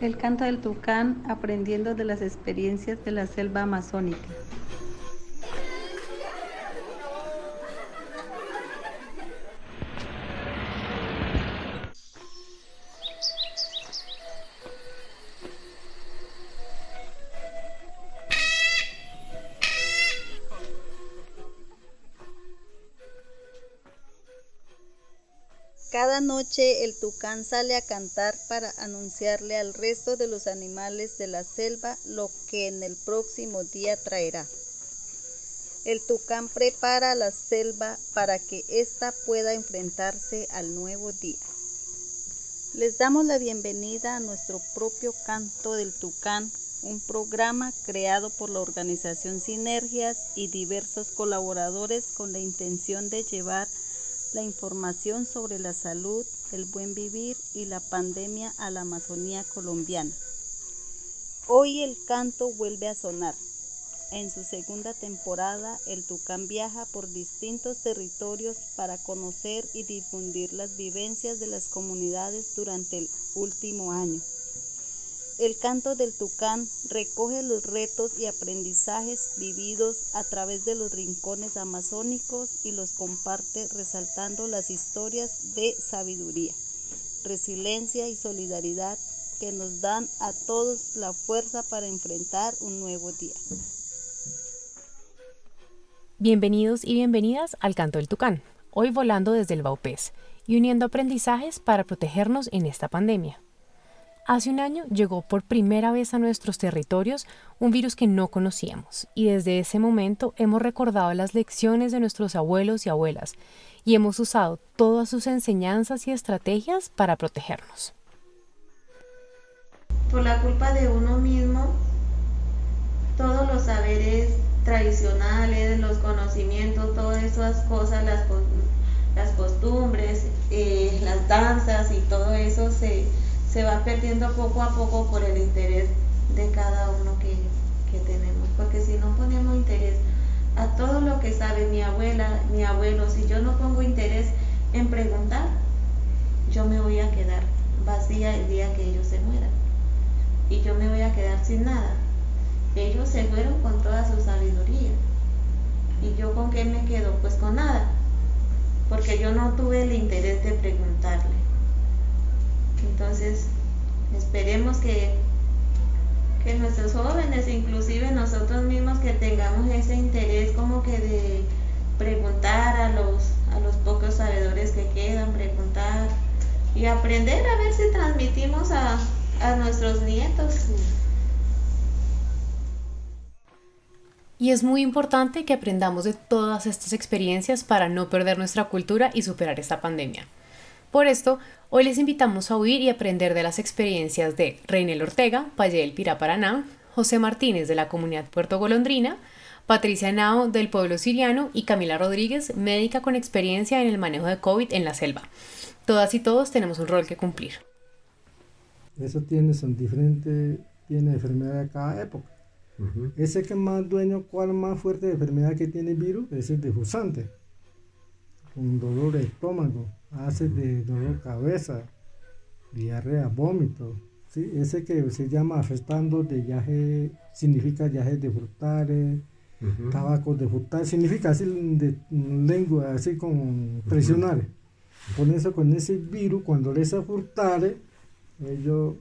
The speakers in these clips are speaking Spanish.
El canto del tucán aprendiendo de las experiencias de la selva amazónica. Noche el tucán sale a cantar para anunciarle al resto de los animales de la selva lo que en el próximo día traerá. El tucán prepara la selva para que ésta pueda enfrentarse al nuevo día. Les damos la bienvenida a nuestro propio canto del tucán, un programa creado por la organización Sinergias y diversos colaboradores con la intención de llevar la información sobre la salud, el buen vivir y la pandemia a la Amazonía colombiana. Hoy el canto vuelve a sonar. En su segunda temporada, el Tucán viaja por distintos territorios para conocer y difundir las vivencias de las comunidades durante el último año. El canto del tucán recoge los retos y aprendizajes vividos a través de los rincones amazónicos y los comparte resaltando las historias de sabiduría, resiliencia y solidaridad que nos dan a todos la fuerza para enfrentar un nuevo día. Bienvenidos y bienvenidas al Canto del Tucán, hoy volando desde el Baupés y uniendo aprendizajes para protegernos en esta pandemia. Hace un año llegó por primera vez a nuestros territorios un virus que no conocíamos y desde ese momento hemos recordado las lecciones de nuestros abuelos y abuelas y hemos usado todas sus enseñanzas y estrategias para protegernos. Por la culpa de uno mismo, todos los saberes tradicionales, los conocimientos, todas esas cosas, las, costumbres, eh, las danzas y todo eso se se va perdiendo poco a poco por el interés de cada uno que, tenemos. Porque si no ponemos interés a todo lo que sabe mi abuela, mi abuelo, si yo no pongo interés en preguntar, yo me voy a quedar vacía el día que ellos se mueran. Y yo me voy a quedar sin nada. Ellos se fueron con toda su sabiduría. ¿Y yo con qué me quedo? Pues con nada. Porque yo no tuve el interés de preguntarle. Entonces, esperemos que, que nuestros jóvenes, inclusive nosotros mismos, que tengamos ese interés como que de preguntar a los, a los pocos sabedores que quedan, preguntar y aprender a ver si transmitimos a, a nuestros nietos. Y es muy importante que aprendamos de todas estas experiencias para no perder nuestra cultura y superar esta pandemia. Por esto, hoy les invitamos a oír y aprender de las experiencias de Reinel Ortega, Payel del Pirá Paraná, José Martínez de la comunidad Puerto Golondrina, Patricia Nao del pueblo siriano y Camila Rodríguez, médica con experiencia en el manejo de COVID en la selva. Todas y todos tenemos un rol que cumplir. Eso tiene, son diferentes, tiene enfermedad de cada época. Ese que más dueño, cuál más fuerte de enfermedad que tiene el virus, es el difusante, con dolor de estómago, hace de dolor de cabeza, diarrea, vómito. ¿sí? Ese que se llama afectando de yaje, significa yaje de frutales, tabaco de frutales, significa así de lengua, así como presionar. Con eso, con ese virus, cuando le frutales, ellos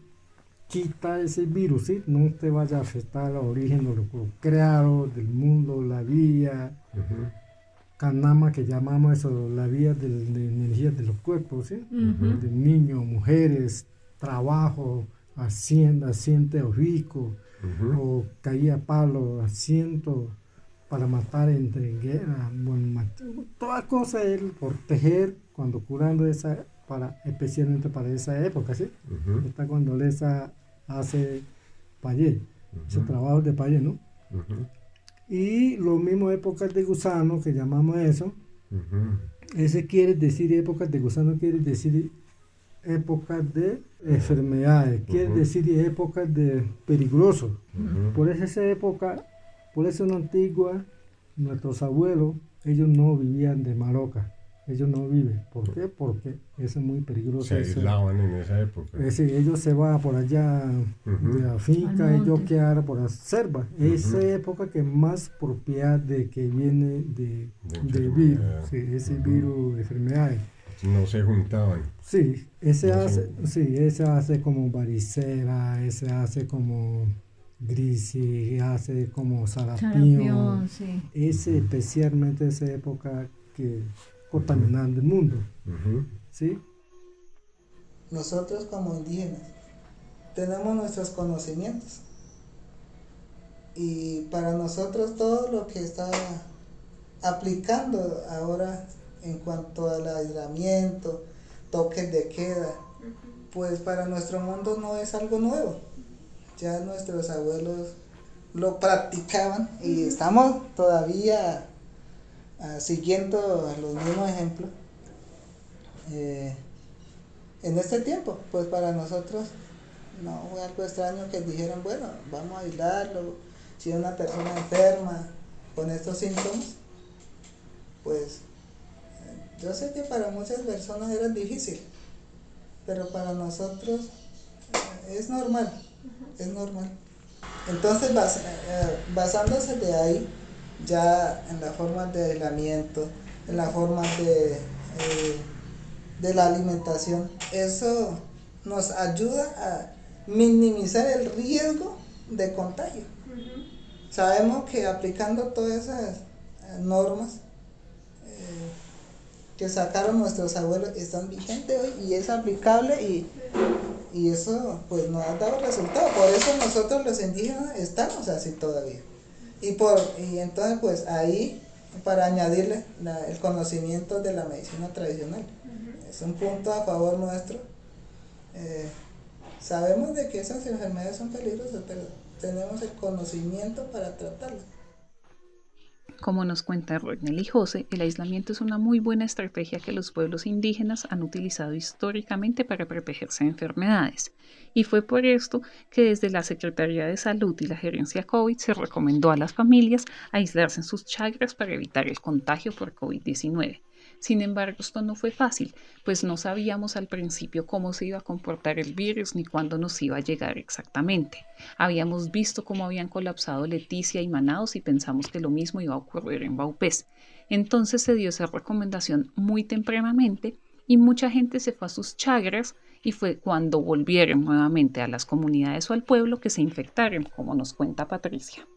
quita ese virus, ¿sí? no te vaya a afectar el origen de lo creado, del mundo, la vida. Kanama, que llamamos eso, la vía de, energía de los cuerpos, ¿sí? De niños, mujeres, trabajo, hacienda, asiento rico, o caía palo, asiento para matar entre guerra, bueno, toda cosa es proteger cuando curando esa, para, especialmente para esa época, ¿sí? Está cuando Lesa hace payé, ese trabajo de payé, ¿no? Y lo mismo épocas de gusano, que llamamos eso. Ese quiere decir épocas de gusano, quiere decir épocas de enfermedades, quiere decir épocas de peligrosos. Por eso esa época, por eso en antigua, nuestros abuelos, ellos no vivían de maroca, ellos no viven. ¿Por qué? Porque es muy peligroso. Se aislaban en esa época. Es decir, ellos se van por allá de la finca, ellos quedan por la selva. Esa época que más propiedad de que viene de, de, virus, sí, ese virus de enfermedades. No se juntaban. Sí, ese hace, sí, ese hace como varicela, ese hace como grisis, hace como sarampión. Sí. Ese especialmente esa época que contaminando el mundo. ¿Sí? Nosotros como indígenas tenemos nuestros conocimientos. Y para nosotros todo lo que está aplicando ahora en cuanto al aislamiento, toques de queda, pues para nuestro mundo no es algo nuevo. Ya nuestros abuelos lo practicaban y estamos todavía Ah, siguiendo los mismos ejemplos, eh, en este tiempo, pues para nosotros no fue algo extraño que dijeran, bueno, vamos a aislarlo, si una persona enferma con estos síntomas, pues eh, yo sé que para muchas personas era difícil, pero para nosotros eh, es normal, es normal. Entonces, basándose de ahí, ya en la forma de aislamiento, en la forma de, eh, de la alimentación. Eso nos ayuda a minimizar el riesgo de contagio. Sabemos que aplicando todas esas eh, normas eh, que sacaron nuestros abuelos están vigentes hoy y es aplicable y, y eso pues nos ha dado resultado. Por eso nosotros los indígenas estamos así todavía. Y, por, y entonces, pues ahí, para añadirle el conocimiento de la medicina tradicional. Es un punto a favor nuestro. Eh, sabemos de que esas enfermedades son peligrosas, pero tenemos el conocimiento para tratarlas. Como nos cuenta Rognel y José, el aislamiento es una muy buena estrategia que los pueblos indígenas han utilizado históricamente para protegerse de enfermedades. Y fue por esto que desde la Secretaría de Salud y la Gerencia COVID se recomendó a las familias aislarse en sus chagras para evitar el contagio por COVID-19. Sin embargo, esto no fue fácil, pues no sabíamos al principio cómo se iba a comportar el virus ni cuándo nos iba a llegar exactamente. Habíamos visto cómo habían colapsado Leticia y Manados y pensamos que lo mismo iba a ocurrir en Baupés. Entonces se dio esa recomendación muy tempranamente y mucha gente se fue a sus chagras y fue cuando volvieron nuevamente a las comunidades o al pueblo que se infectaron, como nos cuenta Patricia.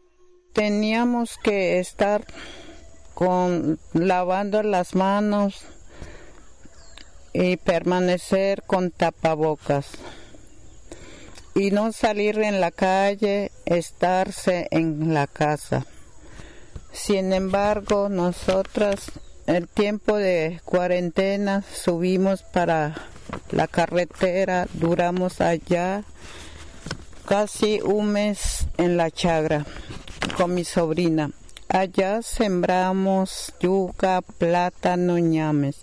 Teníamos que estar con lavando las manos y permanecer con tapabocas y no salir en la calle, estarse en la casa. Sin embargo, nosotras el tiempo de cuarentena subimos para la carretera, duramos allá casi un mes en la chagra con mi sobrina. Allá sembramos yuca, plátano, ñames.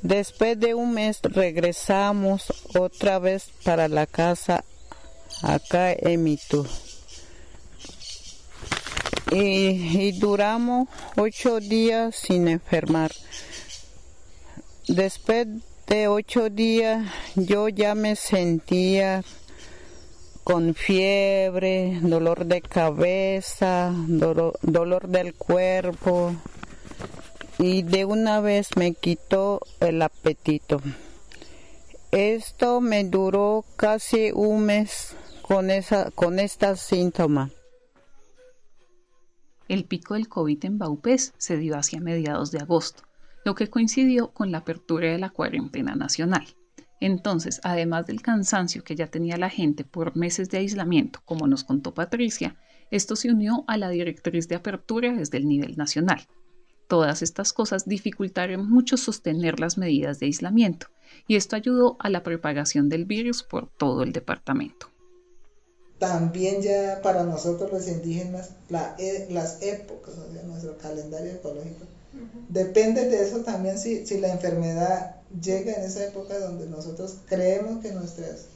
Después de un mes regresamos otra vez para la casa acá en Mitú. Y, y, duramos ocho días sin enfermar. Después de ocho días yo ya me sentía con fiebre, dolor de cabeza, dolor, del cuerpo y de una vez me quitó el apetito. Esto me duró casi un mes con, esa, con. El pico del COVID en Baupés se dio hacia mediados de agosto, lo que coincidió con la apertura de la cuarentena nacional. Entonces, además del cansancio que ya tenía la gente por meses de aislamiento, como nos contó Patricia, esto se unió a la directriz de apertura desde el nivel nacional. Todas estas cosas dificultaron mucho sostener las medidas de aislamiento y esto ayudó a la propagación del virus por todo el departamento. También ya para nosotros los indígenas, e, las épocas, o nuestro calendario ecológico, depende de eso también si, si la enfermedad llega en esa época donde nosotros creemos que nuestras,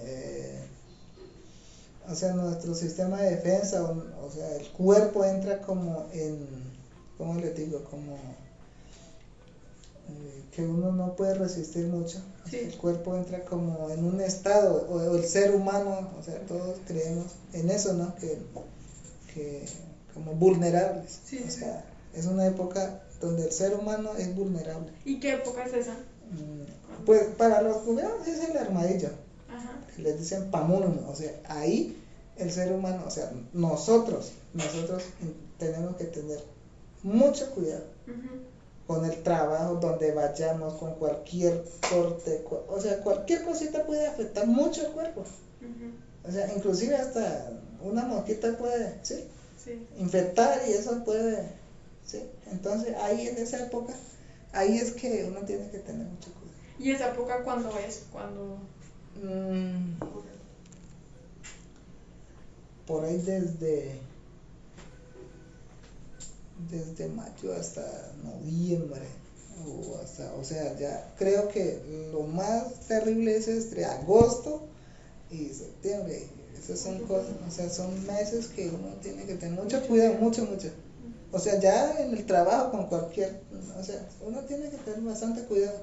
eh, o sea, nuestro sistema de defensa, o, sea, el cuerpo entra como en, ¿cómo le digo? Como que uno no puede resistir mucho. El cuerpo entra como en un estado, o, el ser humano, o sea, todos creemos en eso, ¿no? Que, que como vulnerables. o sea, es una época donde el ser humano es vulnerable. ¿Y qué época es esa? Mm, pues para los cubanos es el armadillo. Ajá. Les dicen pamunum, o sea, ahí el ser humano, o sea, nosotros, nosotros tenemos que tener mucho cuidado con el trabajo, donde vayamos, con cualquier corte, o sea, cualquier cosita puede afectar mucho el cuerpo. O sea, inclusive hasta una mosquita puede, ¿sí? Infectar y eso puede, ¿sí? Entonces ahí en esa época, ahí es que uno tiene que tener mucho cuidado. ¿Y esa época cuándo es? cuando mm, por ahí desde desde mayo hasta noviembre o hasta o sea ya creo que lo más terrible es entre agosto y septiembre esas son cosas o sea son meses que uno tiene que tener mucho cuidado mucho mucho o sea ya en el trabajo con cualquier o sea uno tiene que tener bastante cuidado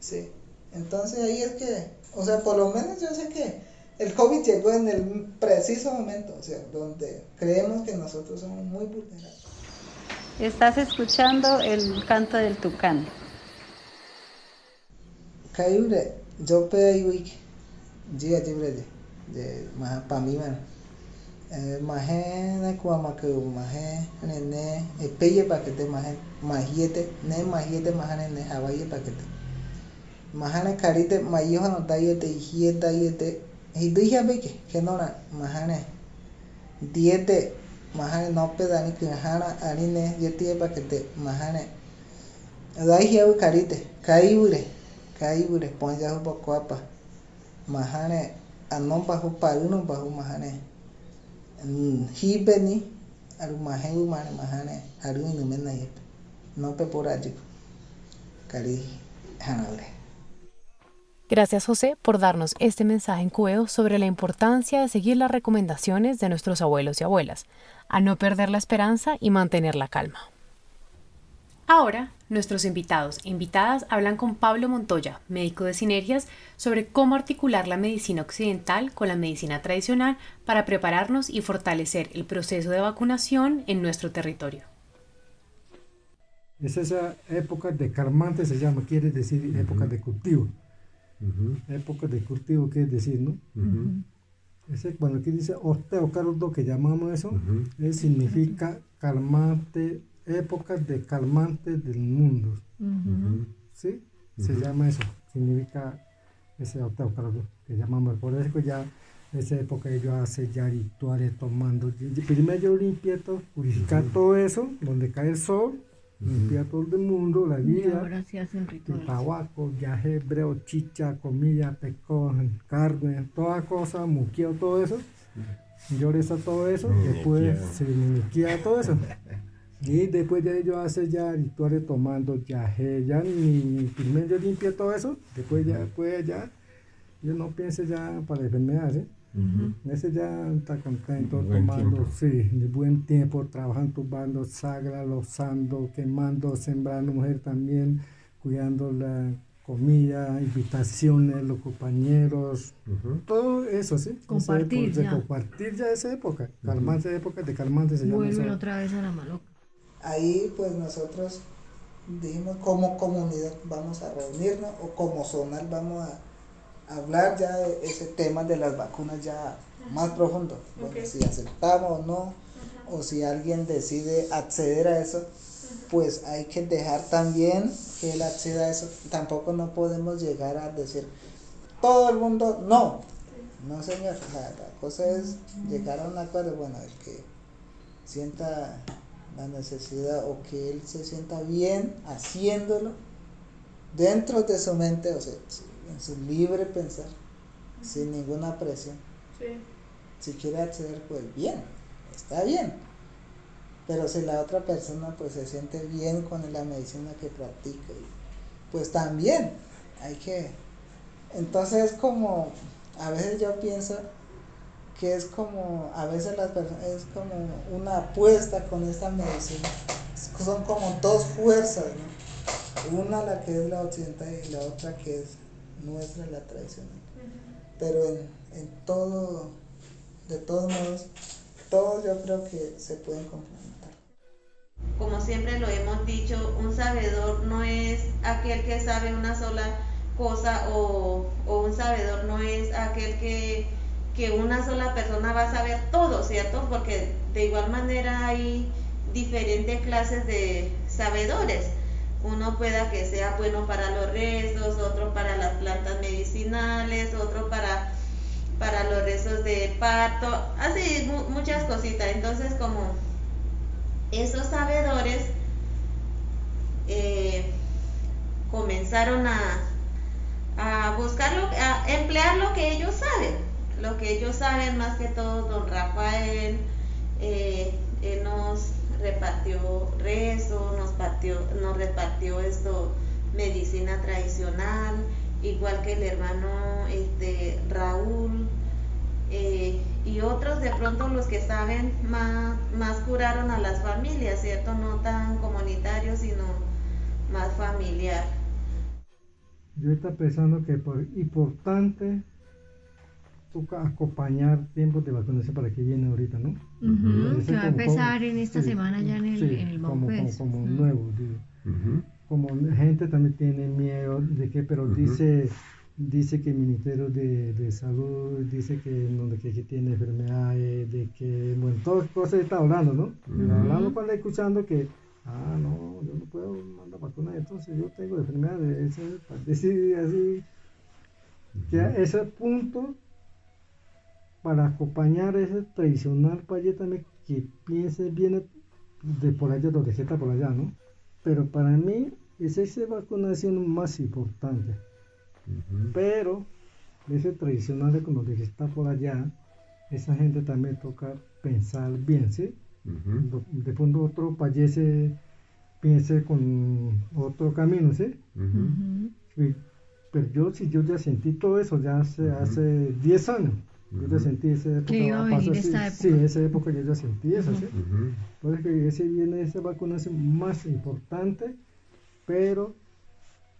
sí entonces ahí es que o sea por lo menos yo sé que el COVID llegó en el preciso momento, o sea, donde creemos que nosotros somos muy vulnerables. Estás escuchando el canto del tucán. Kayure, yo pe jia jibrede, de maha pamiman. Mahe na Eh, mahé nekua makeu mahé nene epeye pakete mahé mahiete ne mahiete mahá ne havaye pakete. Mahane karite mayohano tayete hie tayete hiduhia beke henora mahane diete mahane nope dani kinahara arine yetie pakete mahane daihiawi karite kaivure kaivure ponjahu pokoapa mahane anompa hu paɨnompa hu mahane Gracias José por darnos este mensaje en Cueo sobre la importancia de seguir las recomendaciones de nuestros abuelos y abuelas, a no perder la esperanza y mantener la calma. Ahora, nuestros invitados e invitadas hablan con Pablo Montoya, médico de Sinergias, sobre cómo articular la medicina occidental con la medicina tradicional para prepararnos y fortalecer el proceso de vacunación en nuestro territorio. Es esa época de calmante, se llama, quiere decir época de cultivo. Época de cultivo, que es decir, ¿no? Ese, cuando aquí dice osteocardo, que llamamos eso, significa calmante, época de calmante del mundo. ¿Sí? Se llama eso, significa ese osteocardo, que llamamos. Por eso ya esa época yo hace ya rituales tomando. Primero yo limpié purificar todo eso, donde cae el sol limpia todo el mundo, la vida. Y ahora sí hacen rituales. Tabaco, viaje hebreo, chicha, comida, pecón, carne, toda cosa, muqueo, todo eso. Yo reza todo eso, después se muquea todo eso. Y después de ello hace ya rituales tomando yaje, ya ni, primero yo limpia todo eso, después ya, después ya, yo no pienso ya para enfermedades, ¿eh? Ese ya está contento, tomando, sí, de buen tiempo, trabajando, tumbando, sagra, losando, quemando, sembrando, mujer también, cuidando la comida, invitaciones, los compañeros, todo eso, ¿sí? Compartir ya. compartir ya esa época, calmante época de calmante se llama Vuelve otra vez a la maloca. Ahí pues nosotros dijimos como comunidad vamos a reunirnos o como zonal vamos a hablar ya de ese tema de las vacunas ya más profundo. Bueno, si aceptamos o no, o si alguien decide acceder a eso, pues hay que dejar también que él acceda a eso. Tampoco no podemos llegar a decir, todo el mundo, no. No, señor, la, cosa es llegar a un acuerdo, bueno, el que sienta la necesidad o que él se sienta bien haciéndolo dentro de su mente, o sea, en su libre pensar, sin ninguna presión. Si quiere acceder, pues bien, está bien. Pero si la otra persona pues se siente bien con la medicina que practica, pues también hay que... Entonces es como, a veces yo pienso que es como, a veces las personas, es como una apuesta con esta medicina. Son como dos fuerzas, ¿no? Una la que es la occidental y la otra que es nuestra, la tradicional. Pero en, en todo, de todos modos, todos yo creo que se pueden complementar. Como siempre lo hemos dicho, un sabedor no es aquel que sabe una sola cosa o, o un sabedor no es aquel que, que una sola persona va a saber todo, ¿cierto? Porque de igual manera hay diferentes clases de sabedores. Uno pueda que sea bueno para los restos, otro para las plantas medicinales, otro para, para los restos de parto, así muchas cositas. Entonces como esos sabedores eh, comenzaron a, a buscar, a emplear lo que ellos saben, lo que ellos saben más que todo don Rafael, eh, nos repartió rezo, nos, partió, nos repartió esto, medicina tradicional, igual que el hermano este, Raúl, eh, y otros de pronto los que saben más, más curaron a las familias, ¿cierto? No tan comunitario, sino más familiar. Yo estaba pensando que por importante toca acompañar tiempos de vacunación para que viene ahorita, ¿no? que va a empezar en esta semana ya en el, en el como, como, nuevo, digo. Como gente también tiene miedo de que, pero dice dice que el Ministerio de, de Salud dice que, no, que, que, tiene enfermedades, de que, bueno, todas cosas está hablando, ¿no? Hablando cuando escuchando que, ah, no, yo no puedo mandar vacunas, entonces yo tengo enfermedades, decir así, que ese punto para acompañar ese tradicional país también que piense viene de por allá, donde está por allá, ¿no? Pero para mí es esa vacunación más importante. Pero ese tradicional de como que está por allá, esa gente también toca pensar bien, ¿sí? De fondo otro país piense con otro camino, ¿sí? pero yo si yo ya sentí todo eso ya hace, hace 10 años. Yo ya sentí esa época. Que iba a venir esta época. Sí, esa época yo ya sentí eso, ¿sí? Entonces que ese viene esa vacunación más importante, pero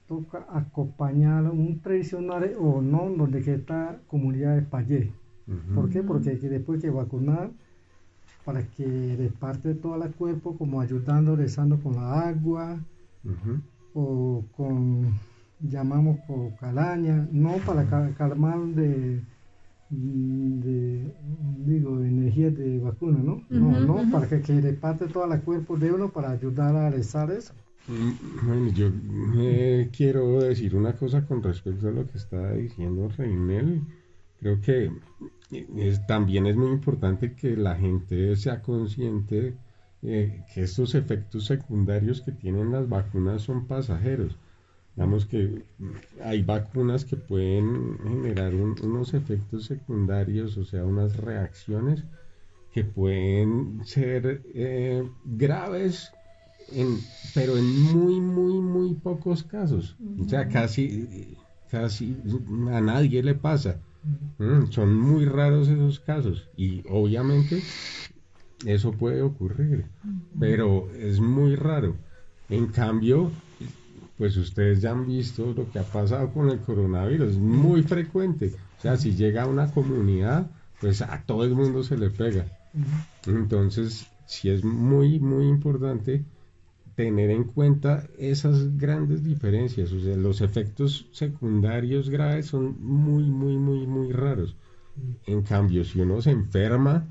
toca acompañar un tradicional o no donde que está comunidad de Payé. ¿Por qué? Porque después que vacunar para que reparte todo el cuerpo como ayudando, rezando con la agua o con llamamos por calaña, no para calmar de de, digo, energía de vacuna, ¿no? no, no, para que, que reparte todo el cuerpo de uno para ayudar a rezar eso. Mm, bueno, yo eh, quiero decir una cosa con respecto a lo que está diciendo Reinel. Creo que también es muy importante que la gente sea consciente eh, que estos efectos secundarios que tienen las vacunas son pasajeros. Digamos que hay vacunas que pueden generar unos efectos secundarios, o sea, unas reacciones que pueden ser eh, graves, pero en muy, muy, muy pocos casos. O sea, casi, casi a nadie le pasa. Mm, son muy raros esos casos y obviamente eso puede ocurrir, pero es muy raro. En cambio, pues ustedes ya han visto lo que ha pasado con el coronavirus, muy frecuente. O sea, si llega a una comunidad, pues a todo el mundo se le pega. Entonces, sí es muy, muy importante tener en cuenta esas grandes diferencias. O sea, los efectos secundarios graves son muy, muy, muy, muy raros. En cambio, si uno se enferma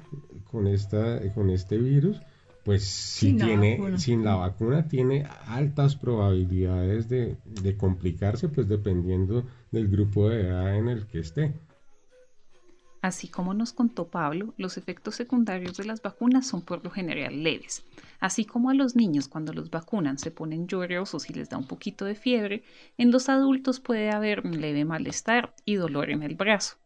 con, esta, con este virus, pues si sin tiene, la sin la vacuna tiene altas probabilidades de, de complicarse, pues dependiendo del grupo de edad en el que esté. Así como nos contó Pablo, los efectos secundarios de las vacunas son por lo general leves. Así como a los niños cuando los vacunan se ponen llorosos y les da un poquito de fiebre, en los adultos puede haber un leve malestar y dolor en el brazo.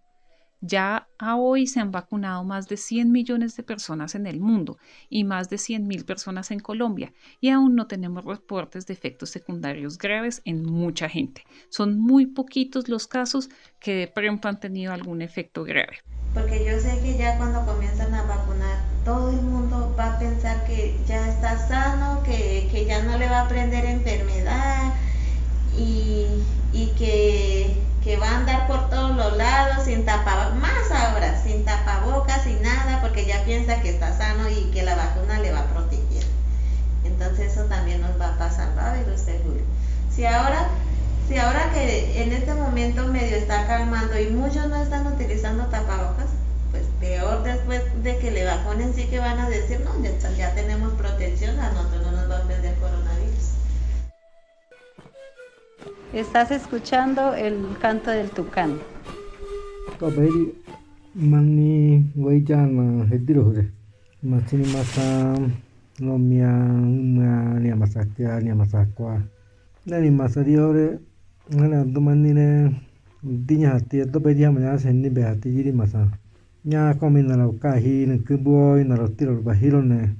Ya a hoy se han vacunado más de 100 millones de personas en el mundo y más de 100 mil personas en Colombia y aún no tenemos reportes de efectos secundarios graves en mucha gente. Son muy poquitos los casos que de pronto han tenido algún efecto grave. Porque yo sé que ya cuando comienzan a vacunar, todo el mundo va a pensar que ya está sano, que, que ya no le va a prender enfermedad, y, y que, que, va a andar por todos los lados sin tapabocas, más ahora, sin tapabocas, sin nada, porque ya piensa que está sano y que la vacuna le va a proteger. Entonces eso también nos va a pasar, va a ver usted, Julio. Si ahora, si ahora que en este momento medio está calmando y muchos no están utilizando tapabocas, pues peor después de que le vacunen sí que van a decir, no, ya, ya tenemos protección, a nosotros no nos va a perder coronavirus. Estás escuchando el canto del tucán. mani wayjana hediro masini masa nomia na ni masakya ni masakwa. Nani masariore ngana dumani ne dinya hati to be dia manya senni be hati jiri masa. Nya komi na lo ka hi ne kuboy na lo tiro ba hiro ne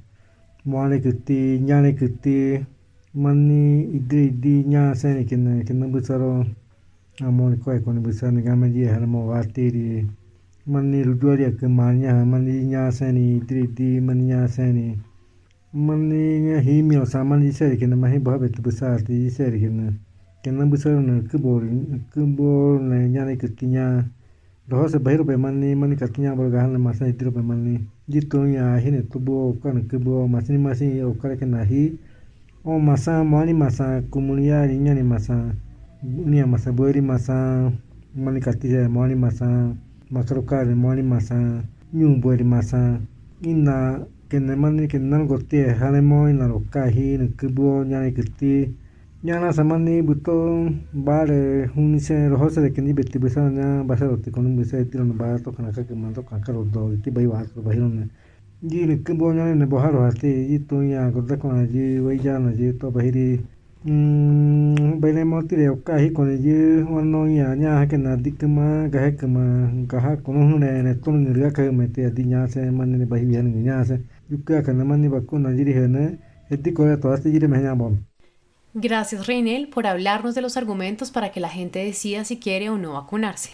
moane kutti nyane kutti mani idi idi nya sene kene kene busaro amon ko ko ni busaro ngam ji harmo watiri mani ludoria ke manya mani nya sene idi idi mani nya sene mani nya himi osa mani sere kene mahi babe tu busar ti sere kene kene busaro na ke bol ke na nya ne ke kinya doho se pe mani mani katinya bol gahan na masani tiro pe mani. Jitu nya hine tubo kan ke masini masini o kare ke hi. O masa mani masa komunidad nya ni masa ni masa bori masa mani ka tiya mani masa makrokari mani masa nyumbori masa ina kene mani kene nan gotti hane mo ina lo kahi ne kubo nyani kiti. Nyana samani buto bare huni se roho se keni beti bisa nya basa rotti konu bisa tiro no bara to kana ka ke manto kana ro do ti bai wa to nyani boharo hati to ya to bahiri wano nya na dikma gahe gaha kono ne ne ni ka adi nya se bahi nya se. Yukka na hene edi to bom Gracias Reinel por hablarnos de los argumentos para que la gente decida si quiere o no vacunarse.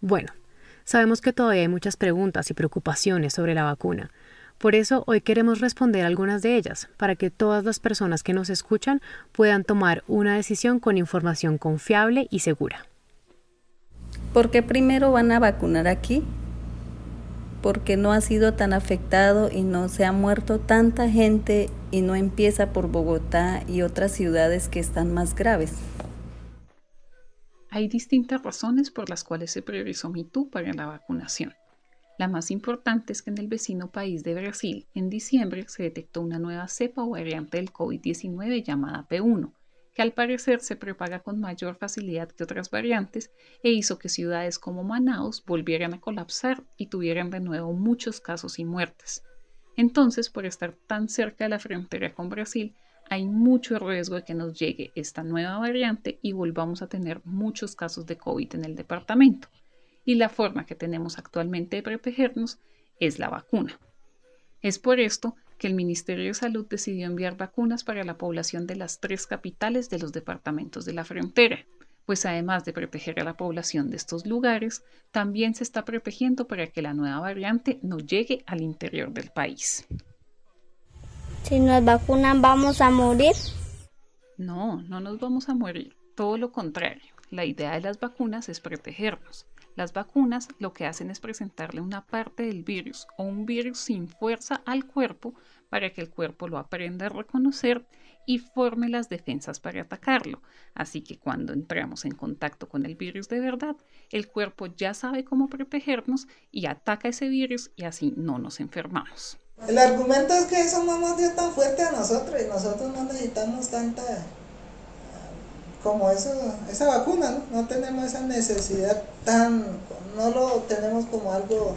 Bueno, sabemos que todavía hay muchas preguntas y preocupaciones sobre la vacuna, por eso hoy queremos responder algunas de ellas, para que todas las personas que nos escuchan puedan tomar una decisión con información confiable y segura. ¿Por qué primero van a vacunar aquí? Porque no ha sido tan afectado y no se ha muerto tanta gente y no empieza por Bogotá y otras ciudades que están más graves. Hay distintas razones por las cuales se priorizó MITU para la vacunación. La más importante es que en el vecino país de Brasil, en diciembre, se detectó una nueva cepa o variante del COVID-19 llamada P1, que al parecer se propaga con mayor facilidad que otras variantes e hizo que ciudades como Manaus volvieran a colapsar y tuvieran de nuevo muchos casos y muertes. Entonces, por estar tan cerca de la frontera con Brasil, hay mucho riesgo de que nos llegue esta nueva variante y volvamos a tener muchos casos de COVID en el departamento y la forma que tenemos actualmente de protegernos es la vacuna. Es por esto que el Ministerio de Salud decidió enviar vacunas para la población de las tres capitales de los departamentos de la frontera, pues además de proteger a la población de estos lugares, también se está protegiendo para que la nueva variante no llegue al interior del país. Si nos vacunan, ¿vamos a morir? No, no nos vamos a morir, todo lo contrario. La idea de las vacunas es protegernos. Las vacunas lo que hacen es presentarle una parte del virus o un virus sin fuerza al cuerpo para que el cuerpo lo aprenda a reconocer y forme las defensas para atacarlo. Así que cuando entramos en contacto con el virus de verdad, el cuerpo ya sabe cómo protegernos y ataca ese virus y así no nos enfermamos. El argumento es que eso no nos dio tan fuerte a nosotros y nosotros no necesitamos tanta como eso, esa vacuna, ¿no? ¿no? tenemos esa necesidad tan, no lo tenemos como algo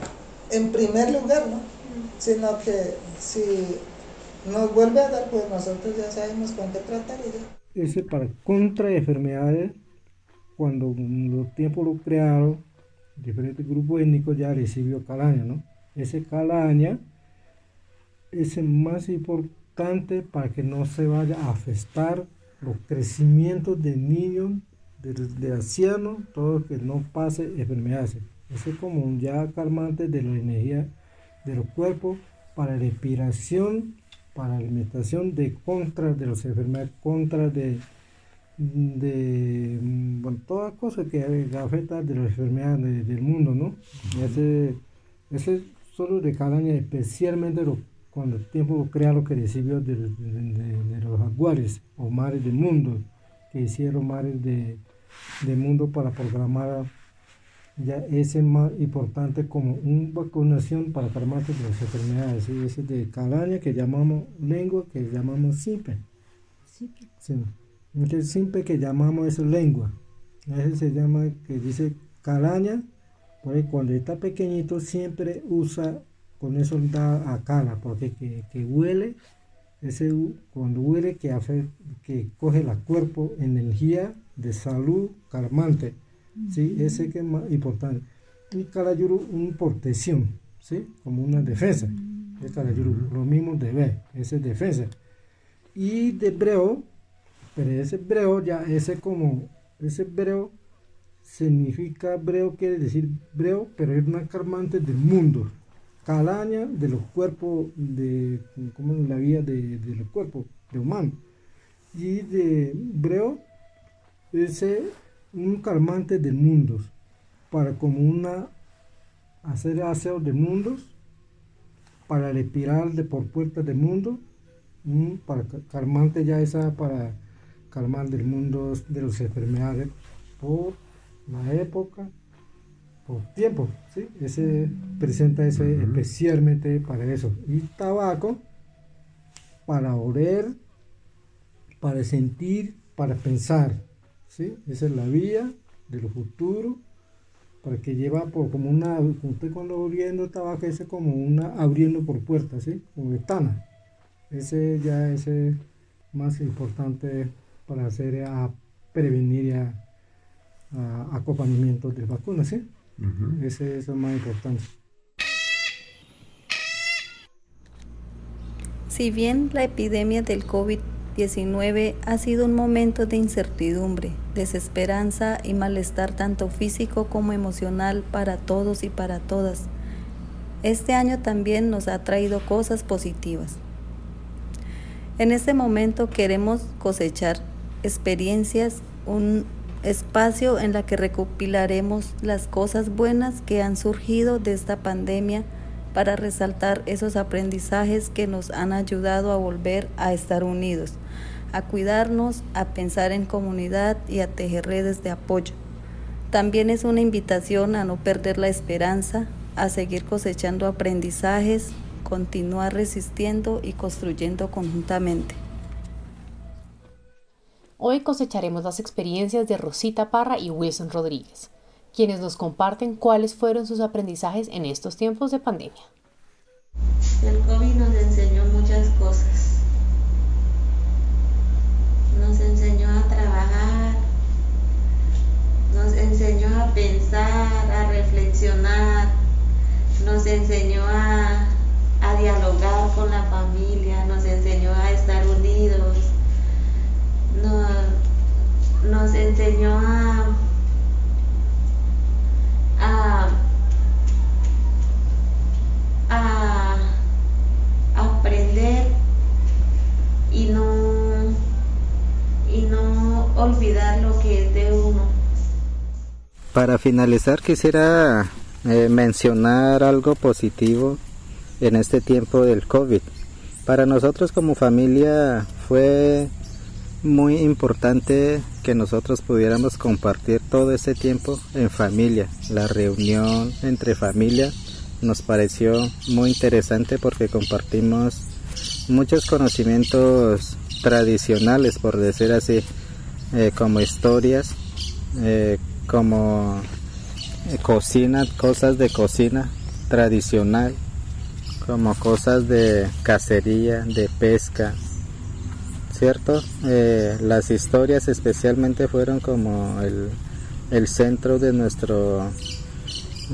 en primer lugar, ¿no? Sino que si nos vuelve a dar, pues nosotros ya sabemos con qué tratar y ya. Ese para contra enfermedades, cuando los tiempos lo crearon, diferentes grupos étnicos ya recibió calaña, ¿no? Ese calaña es el más importante para que no se vaya a afectar los crecimientos de niños, de, de ancianos, todo que no pase enfermedades. Eso es como un ya calmante de la energía de los cuerpos para respiración, para alimentación, de contra de las enfermedades, contra de, de bueno, todas cosas que afectan de las enfermedades del mundo, ¿no? Ese, ese solo de cada año, especialmente los cuando el tiempo crea lo que recibió de, de, de, los aguares o mares del mundo, que hicieron mares de, de mundo para programar ya ese más importante como una vacunación para calmar las enfermedades, ese de calaña que llamamos lengua, que llamamos simple. Sí. El simple que llamamos es lengua. Ese se llama, que dice calaña, porque cuando está pequeñito siempre usa, con eso da a cala, porque que, huele, ese cuando huele que hace, que coge el cuerpo energía de salud calmante ¿sí? Ese que es más importante. Y Calayuru, una protección, ¿sí? Como una defensa. Es Calayuru, lo mismo de B, ese es defensa. Y de breo, pero ese breo ya, ese como, ese breo significa breo, quiere decir breo, pero es una calmante del mundo. Calaña de los cuerpos, de, como la vida de, de los cuerpos de humano. Y de breo, ese un calmante de mundos, para como una hacer aseo de mundos, para el espiral de por puerta de mundo, para calmante ya esa para calmar del mundo de las enfermedades por la época, por tiempo, ¿sí? Ese presenta ese especialmente para eso. Y tabaco para oler, para sentir, para pensar. ¿sí? Esa es la vía de lo futuro para que lleva por como una, usted cuando abriendo tabaco, ese como una abriendo por puertas, ¿sí? Como ventana. Ese ya es más importante para hacer a prevenir a, a de vacunas, ¿sí? Ese es lo más importante. Si bien la epidemia del COVID 19 ha sido un momento de incertidumbre, desesperanza y malestar tanto físico como emocional para todos y para todas. Este año también nos ha traído cosas positivas. En este momento queremos cosechar experiencias, un espacio en la que recopilaremos las cosas buenas que han surgido de esta pandemia para resaltar esos aprendizajes que nos han ayudado a volver a estar unidos, a cuidarnos, a pensar en comunidad y a tejer redes de apoyo. También es una invitación a no perder la esperanza, a seguir cosechando aprendizajes, continuar resistiendo y construyendo conjuntamente. Hoy cosecharemos las experiencias de Rosita Parra y Wilson Rodríguez quienes nos comparten cuáles fueron sus aprendizajes en estos tiempos de pandemia. El COVID nos enseñó muchas cosas. Nos enseñó a trabajar, nos enseñó a pensar, a reflexionar, nos enseñó a, dialogar con la familia, nos enseñó a estar unidos, nos enseñó a a, aprender y no, y no olvidar lo que es de uno. Para finalizar quisiera eh, mencionar algo positivo en este tiempo del COVID. Para nosotros como familia fue muy importante que nosotros pudiéramos compartir todo ese tiempo en familia. La reunión entre familia nos pareció muy interesante porque compartimos muchos conocimientos tradicionales, por decir así, eh, como historias, eh, como eh, cocina, cosas de cocina tradicional, como cosas de cacería, de pesca, ¿cierto? Eh, las historias especialmente fueron como el, centro de nuestro,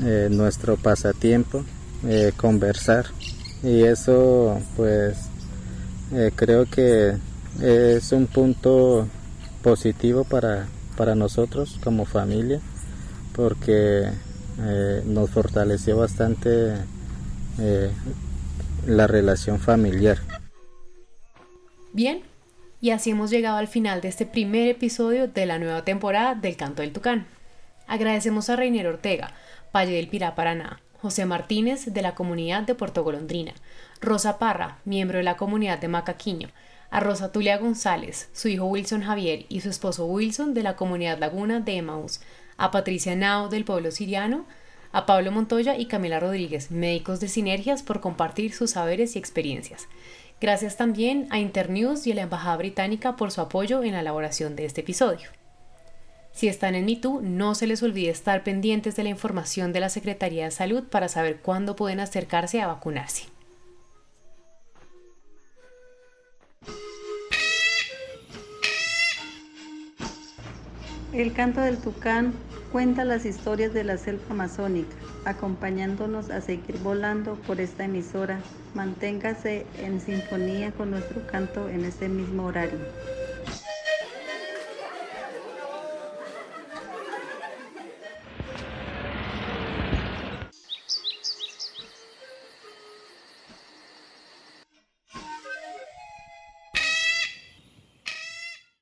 eh, nuestro pasatiempo, eh, conversar. Y eso pues creo que es un punto positivo para, para nosotros como familia porque nos fortaleció bastante la relación familiar. Bien, y así hemos llegado al final de este primer episodio de la nueva temporada del Canto del Tucán. Agradecemos a Reiner Ortega, Valle del Pirá, Paraná, José Martínez de la comunidad de Puerto Golondrina, Rosa Parra, miembro de la comunidad de Macaquiño, a Rosa Tulia González, su hijo Wilson Javier y su esposo Wilson de la comunidad Laguna de Emmaus, a Patricia Nao del pueblo siriano, a Pablo Montoya y Camila Rodríguez, médicos de Sinergias, por compartir sus saberes y experiencias. Gracias también a Internews y a la Embajada Británica por su apoyo en la elaboración de este episodio. Si están en MeToo, no se les olvide estar pendientes de la información de la Secretaría de Salud para saber cuándo pueden acercarse a vacunarse. El canto del tucán cuenta las historias de la selva amazónica, acompañándonos a seguir volando por esta emisora. Manténgase en sinfonía con nuestro canto en este mismo horario.